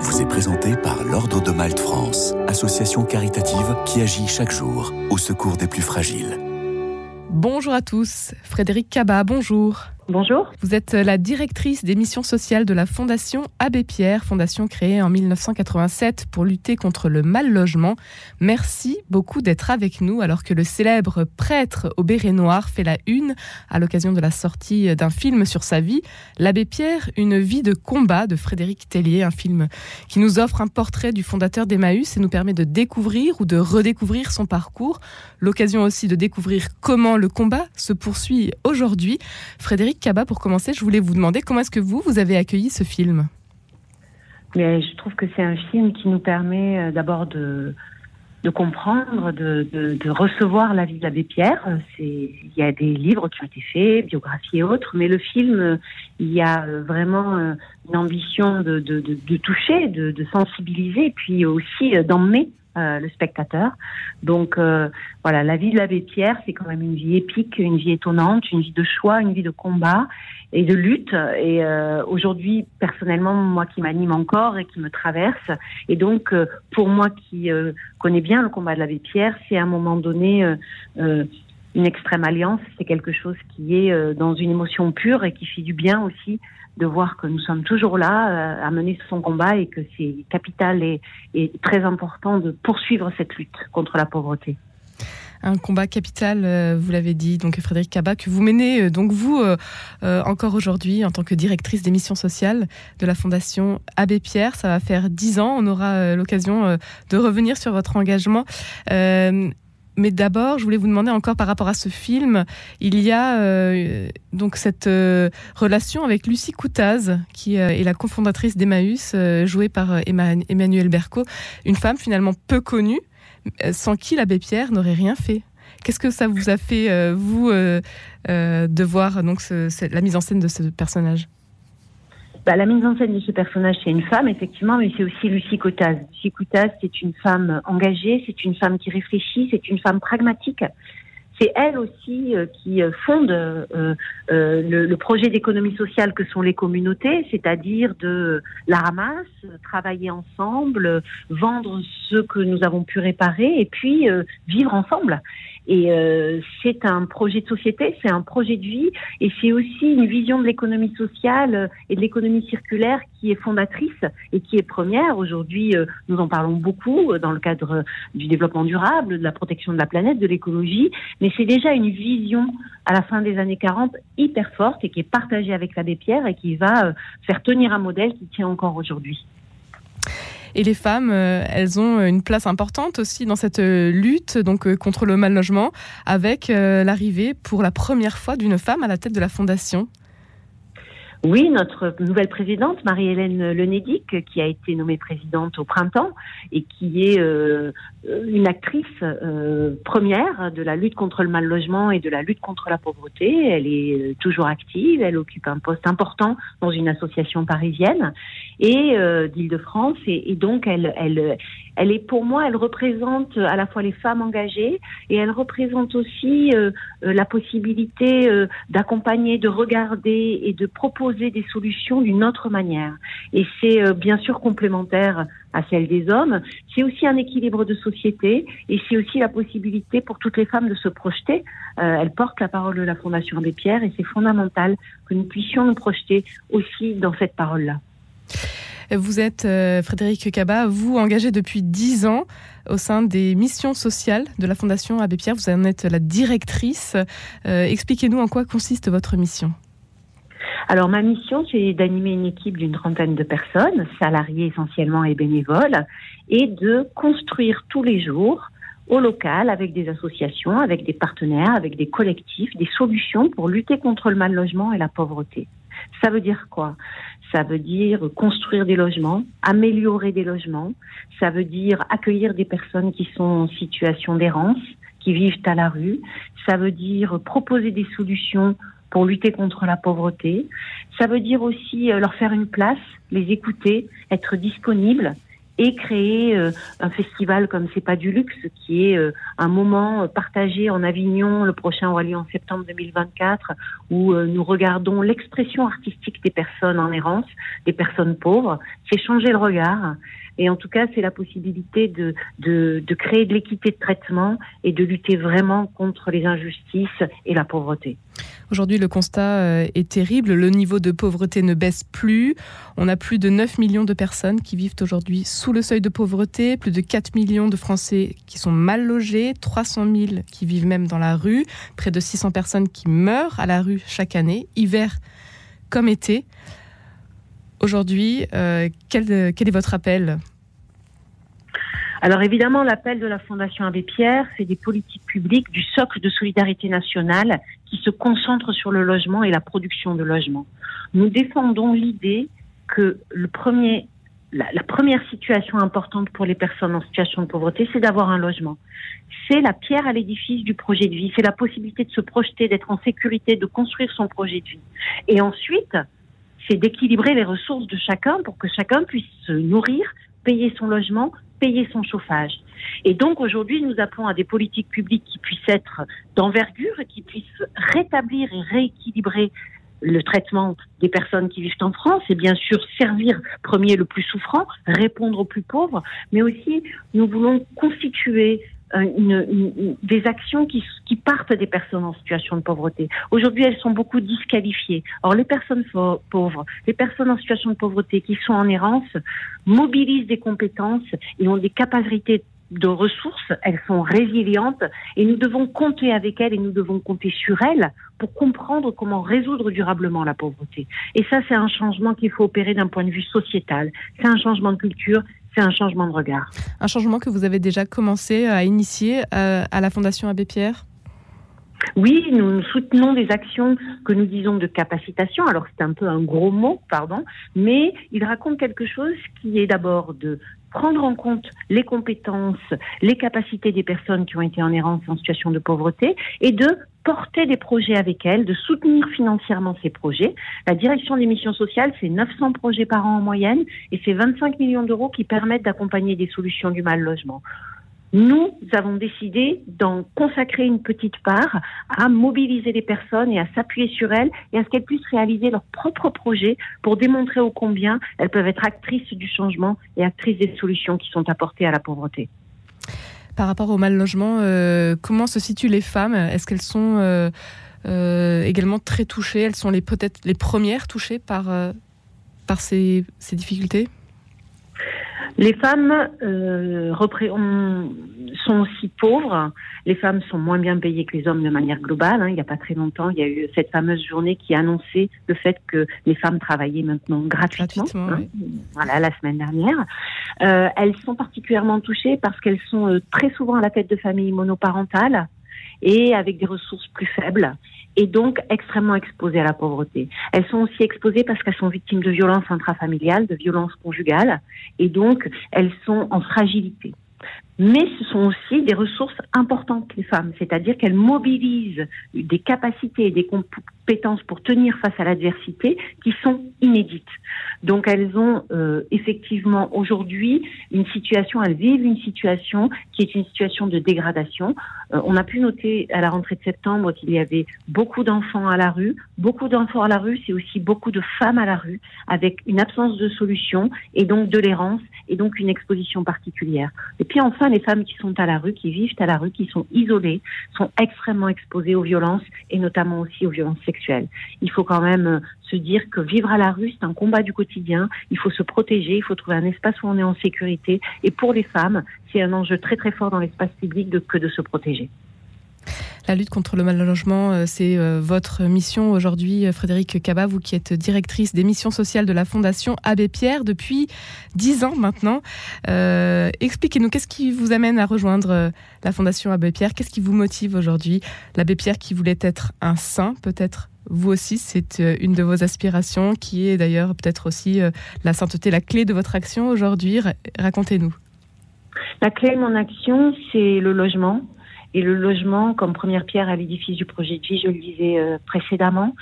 vous est présenté par l'Ordre de Malte France, association caritative qui agit chaque jour au secours des plus fragiles. Bonjour à tous, Frédéric Cabat, bonjour. Bonjour. Vous êtes la directrice des missions sociales de la Fondation Abbé Pierre, fondation créée en 1987 pour lutter contre le mal logement. Merci beaucoup d'être avec nous alors que le célèbre prêtre au béret noir fait la une à l'occasion de la sortie d'un film sur sa vie. L'Abbé Pierre, une vie de combat de Frédéric Tellier, un film qui nous offre un portrait du fondateur d'Emmaüs et nous permet de découvrir ou de redécouvrir son parcours. L'occasion aussi de découvrir comment le combat se poursuit aujourd'hui. Frédéric Kaba, pour commencer, je voulais vous demander comment est-ce que vous, vous avez accueilli ce film? Mais Je trouve que c'est un film qui nous permet euh, d'abord de, de comprendre, de, de, recevoir la vie de l'abbé Pierre. Il y a des livres qui ont été faits, biographies et autres, mais le film, il y a euh, vraiment euh, une ambition de, de toucher, de, sensibiliser, puis aussi d'emmener euh, le spectateur. Donc euh, voilà, la vie de l'abbé Pierre, c'est quand même une vie épique, une vie étonnante, une vie de choix, une vie de combat et de lutte. Et euh, aujourd'hui, personnellement, moi qui m'anime encore et qui me traverse, et donc pour moi qui connais bien le combat de l'abbé Pierre, c'est à un moment donné une extrême alliance, c'est quelque chose qui est dans une émotion pure et qui fait du bien aussi de voir que nous sommes toujours là euh, à mener son combat et que c'est capital et, très important de poursuivre cette lutte contre la pauvreté un combat capital, euh, vous l'avez dit, donc Frédéric Cabat, que vous menez euh, donc vous encore aujourd'hui en tant que directrice des missions sociales de la Fondation Abbé Pierre. Ça va faire dix ans. On aura l'occasion de revenir sur votre engagement. Mais d'abord, je voulais vous demander encore par rapport à ce film, il y a euh, donc cette euh, relation avec Lucie Coutaz, qui euh, est la cofondatrice d'Emmaüs, jouée par Emmanuel Berco, une femme finalement peu connue, sans qui l'abbé Pierre n'aurait rien fait. Qu'est-ce que ça vous a fait, vous, de voir donc la mise en scène de ce personnage? Bah, la mise en scène de ce personnage, c'est une femme, effectivement, mais c'est aussi Lucie Cotaz. Lucie Cotaz, c'est une femme engagée, c'est une femme qui réfléchit, c'est une femme pragmatique. C'est elle aussi euh, qui euh, fonde euh, le, le, projet d'économie sociale que sont les communautés, c'est-à-dire de la ramasse, travailler ensemble, vendre ce que nous avons pu réparer et puis vivre ensemble. Et euh, c'est un projet de société, c'est un projet de vie, et c'est aussi une vision de l'économie sociale et de l'économie circulaire qui est fondatrice et qui est première. Aujourd'hui, euh, nous en parlons beaucoup dans le cadre du développement durable, de la protection de la planète, de l'écologie, mais c'est déjà une vision à la fin des années 40 hyper forte et qui est partagée avec l'abbé Pierre et qui va euh, faire tenir un modèle qui tient encore aujourd'hui. Et les femmes, euh, elles ont une place importante aussi dans cette euh, lutte donc euh, contre le mal logement, avec l'arrivée pour la première fois d'une femme à la tête de la fondation. Oui, notre nouvelle présidente, Marie-Hélène Lenédic, qui a été nommée présidente au printemps et qui est euh, une actrice euh, première de la lutte contre le mal logement et de la lutte contre la pauvreté. Elle est euh, toujours active, elle occupe un poste important dans une association parisienne et d'Île-de-France et, donc elle, elle, elle est pour moi, elle représente à la fois les femmes engagées et elle représente aussi la possibilité d'accompagner, de regarder et de proposer des solutions d'une autre manière. Et c'est euh, bien sûr complémentaire à celle des hommes. C'est aussi un équilibre de société et c'est aussi la possibilité pour toutes les femmes de se projeter. Euh, elles portent la parole de la Fondation des Pierres et c'est fondamental que nous puissions nous projeter aussi dans cette parole-là. Vous êtes, euh, Frédéric Cabat, vous engagé depuis dix ans au sein des missions sociales de la Fondation Abbé Pierre. Vous en êtes la directrice. Expliquez-nous en quoi consiste votre mission. Alors ma mission, c'est d'animer une équipe d'une trentaine de personnes, salariés essentiellement et bénévoles, et de construire tous les jours au local avec des associations, avec des partenaires, avec des collectifs, des solutions pour lutter contre le mal logement et la pauvreté. Ça veut dire quoi? Ça veut dire construire des logements, améliorer des logements, ça veut dire accueillir des personnes qui sont en situation d'errance, qui vivent à la rue, ça veut dire proposer des solutions pour lutter contre la pauvreté. Ça veut dire aussi euh, leur faire une place, les écouter, être disponible et créer euh, un festival comme c'est pas du luxe, qui est euh, un moment partagé en Avignon. Le prochain aura lieu en septembre 2024, où nous regardons l'expression artistique des personnes en errance, des personnes pauvres. C'est changer le regard. Et en tout cas, c'est la possibilité de, de, de créer de l'équité de traitement et de lutter vraiment contre les injustices et la pauvreté. Aujourd'hui, le constat euh, est terrible. Le niveau de pauvreté ne baisse plus. On a plus de 9 millions de personnes qui vivent aujourd'hui sous le seuil de pauvreté, plus de 4 millions de Français qui sont mal logés, 300 000 qui vivent même dans la rue, près de 600 personnes qui meurent à la rue chaque année, hiver comme été. Aujourd'hui, euh, quel, quel est votre appel? Alors évidemment, l'appel de la Fondation Abbé Pierre, c'est des politiques publiques du socle de solidarité nationale qui se concentrent sur le logement et la production de logements. Nous défendons l'idée que le premier, la, la, première situation importante pour les personnes en situation de pauvreté, c'est d'avoir un logement. C'est la pierre à l'édifice du projet de vie, c'est la possibilité de se projeter, d'être en sécurité, de construire son projet de vie. Et ensuite, c'est d'équilibrer les ressources de chacun pour que chacun puisse se nourrir, payer son logement, payer son chauffage. Et donc aujourd'hui, nous appelons à des politiques publiques qui puissent être d'envergure, qui puissent rétablir et rééquilibrer le traitement des personnes qui vivent en France et bien sûr servir premier le plus souffrant, répondre aux plus pauvres, mais aussi nous voulons constituer euh, une, des actions qui, qui, partent des personnes en situation de pauvreté. Aujourd'hui, elles sont beaucoup disqualifiées. Or, les personnes pauvres, les personnes en situation de pauvreté qui sont en errance, mobilisent des compétences et ont des capacités de ressources, elles sont résilientes et nous devons compter avec elles et nous devons compter sur elles pour comprendre comment résoudre durablement la pauvreté. Et ça, c'est un changement qu'il faut opérer d'un point de vue sociétal. C'est un changement de culture, c'est un changement de regard. Un changement que vous avez déjà commencé à initier euh, à la Fondation Abbé Pierre? Oui, nous soutenons des actions que nous disons de capacitation. Alors c'est un peu un gros mot, pardon, mais il raconte quelque chose qui est d'abord de prendre en compte les compétences, les capacités des personnes qui ont été en errance en situation de pauvreté et de porter des projets avec elles, de soutenir financièrement ces projets. La direction des missions sociales, c'est 900 projets par an en moyenne et c'est 25 millions d'euros qui permettent d'accompagner des solutions du mal logement nous avons décidé d'en consacrer une petite part à mobiliser les personnes et à s'appuyer sur elles et à ce qu'elles puissent réaliser leurs propres projets pour démontrer au combien elles peuvent être actrices du changement et actrices des solutions qui sont apportées à la pauvreté. Par rapport au mal logement, euh, comment se situent les femmes? Est-ce qu'elles sont euh, euh, également très touchées? Elles sont peut-être les premières touchées par, par ces, ces difficultés? Les femmes euh, sont aussi pauvres. Les femmes sont moins bien payées que les hommes de manière globale. Hein. Il n'y a pas très longtemps, il y a eu cette fameuse journée qui annonçait le fait que les femmes travaillaient maintenant gratuitement. Hein. Voilà, la semaine dernière. Euh, elles sont particulièrement touchées parce qu'elles sont euh, très souvent à la tête de familles monoparentales et avec des ressources plus faibles et donc extrêmement exposées à la pauvreté. Elles sont aussi exposées parce qu'elles sont victimes de violences intrafamiliales, de violences conjugales, et donc elles sont en fragilité. Mais ce sont aussi des ressources importantes, les femmes, c'est-à-dire qu'elles mobilisent des capacités et des pour tenir face à l'adversité qui sont inédites. Donc elles ont euh, effectivement aujourd'hui une situation, elles vivent une situation qui est une situation de dégradation. Euh, on a pu noter à la rentrée de septembre qu'il y avait beaucoup d'enfants à la rue. Beaucoup d'enfants à la rue, c'est aussi beaucoup de femmes à la rue, avec une absence de solution et donc de l'errance et donc une exposition particulière. Et puis enfin, les femmes qui sont à la rue, qui vivent à la rue, qui sont isolées, sont extrêmement exposées aux violences et notamment aussi aux violences sexuelles. Il faut quand même euh, se dire que vivre à la rue, c'est un combat du quotidien. Il faut se protéger, il faut trouver un espace où on est en sécurité. Et pour les femmes, c'est un enjeu très très fort dans l'espace public de, que de se protéger. La lutte contre le mal logement, euh, c'est euh, votre mission aujourd'hui, euh, Frédéric Cabat, vous qui êtes directrice des missions sociales de la Fondation Abbé Pierre depuis dix ans maintenant. Expliquez-nous, qu'est-ce qui vous amène à rejoindre la Fondation Abbé Pierre? Qu'est-ce qui vous motive aujourd'hui? L'abbé Pierre qui voulait être un saint, peut-être vous aussi, c'est une de vos aspirations, qui est d'ailleurs peut-être aussi la sainteté, la clé de votre action aujourd'hui. Racontez-nous. La clé de mon action, c'est le logement et le logement comme première pierre à l'édifice du projet de vie, je le disais euh, précédemment.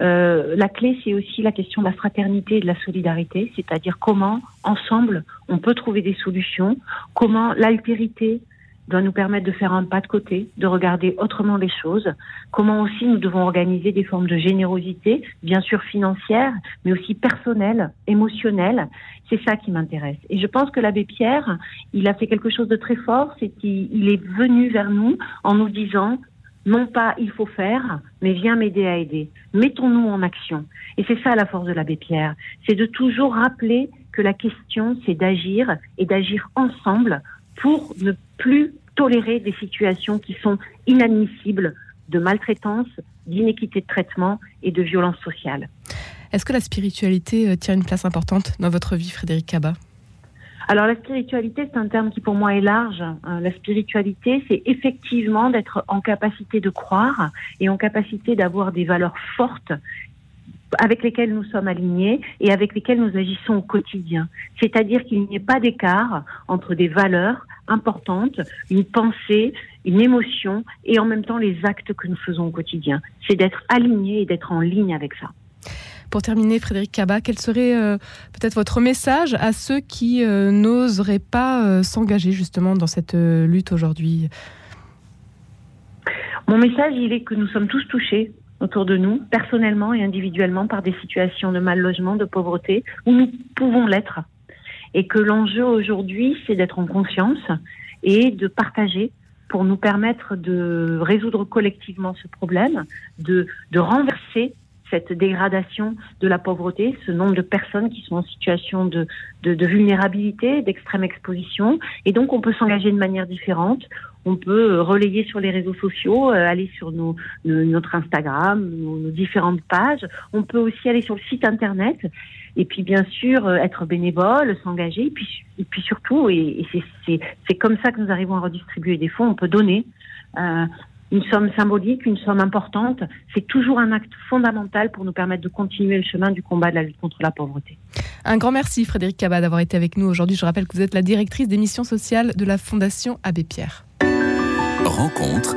Euh, la clé, c'est aussi la question de la fraternité et de la solidarité, c'est-à-dire comment, ensemble, on peut trouver des solutions, comment l'altérité doit nous permettre de faire un pas de côté, de regarder autrement les choses, comment aussi nous devons organiser des formes de générosité, bien sûr financière, mais aussi personnelle, émotionnelle. C'est ça qui m'intéresse. Et je pense que l'abbé Pierre, il a fait quelque chose de très fort, c'est qu'il est venu vers nous en nous disant, non pas il faut faire, mais viens m'aider à aider. Mettons-nous en action. Et c'est ça la force de l'abbé Pierre, c'est de toujours rappeler que la question, c'est d'agir et d'agir ensemble pour ne plus tolérer des situations qui sont inadmissibles de maltraitance, d'inéquité de traitement et de violence sociale. Est-ce que la spiritualité euh, tient une place importante dans votre vie, Frédéric Cabat alors la spiritualité, c'est un terme qui pour moi est large. Euh, la spiritualité, c'est effectivement d'être en capacité de croire et en capacité d'avoir des valeurs fortes avec lesquelles nous sommes alignés et avec lesquelles nous agissons au quotidien. C'est-à-dire qu'il n'y ait pas d'écart entre des valeurs importantes, une pensée, une émotion et en même temps les actes que nous faisons au quotidien. C'est d'être aligné et d'être en ligne avec ça. Pour terminer, Frédéric Cabat, quel serait euh, peut-être votre message à ceux qui euh, n'oseraient pas euh, s'engager justement dans cette lutte aujourd'hui? Mon message, il est que nous sommes tous touchés autour de nous, personnellement et individuellement, par des situations de mal logement, de pauvreté, où nous pouvons l'être. Et que l'enjeu aujourd'hui, c'est d'être en confiance et de partager pour nous permettre de résoudre collectivement ce problème, de, de renverser cette dégradation de la pauvreté, ce nombre de personnes qui sont en situation de, de, vulnérabilité, d'extrême exposition. Et donc, on peut s'engager de manière différente. On peut relayer sur les réseaux sociaux, euh, aller sur notre Instagram, nos, différentes pages. On peut aussi aller sur le site internet. Et puis, bien sûr, euh, être bénévole, s'engager. Et puis, et puis surtout, et, et c'est comme ça que nous arrivons à redistribuer des fonds, on peut donner. Euh, une somme symbolique, une somme importante, c'est toujours un acte fondamental pour nous permettre de continuer le chemin du combat de la lutte contre la pauvreté. Un grand merci Frédéric Cabat d'avoir été avec nous aujourd'hui. Je rappelle que vous êtes la directrice des missions sociales de la Fondation Abbé Pierre. Rencontre